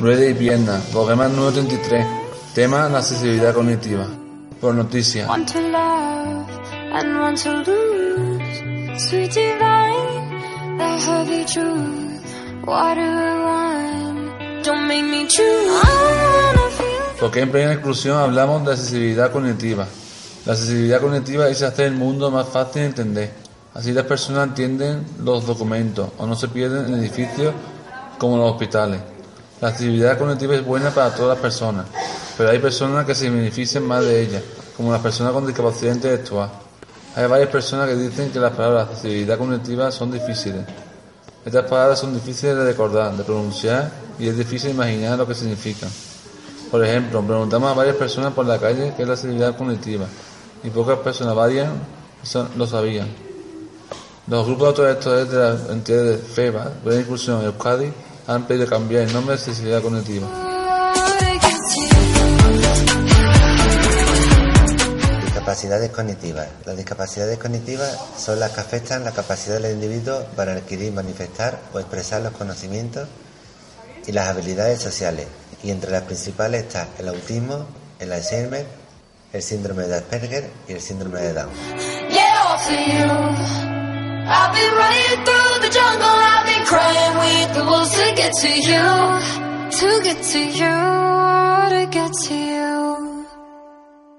Rueda y pierna, programa número 33. Tema la accesibilidad cognitiva. Por noticias. Porque en plena exclusión hablamos de accesibilidad cognitiva. La accesibilidad cognitiva es hacer el mundo más fácil de entender. Así las personas entienden los documentos o no se pierden en edificios como los hospitales. La accesibilidad cognitiva es buena para todas las personas, pero hay personas que se benefician más de ella, como las personas con discapacidad intelectual. Hay varias personas que dicen que las palabras accesibilidad cognitiva son difíciles. Estas palabras son difíciles de recordar, de pronunciar y es difícil imaginar lo que significan. Por ejemplo, preguntamos a varias personas por la calle qué es la accesibilidad cognitiva y pocas personas varias lo sabían. Los grupos de autores de las entidades de FEBA, Buena Inclusión y Euskadi han pedido cambiar el nombre de accesibilidad cognitiva. Discapacidades cognitivas. Las discapacidades cognitivas son las que afectan la capacidad del individuo para adquirir, manifestar o expresar los conocimientos y las habilidades sociales. Y entre las principales está el autismo, el Alzheimer, el síndrome de Asperger y el síndrome de Down. Yeah, get to you. To get to you, to get to you.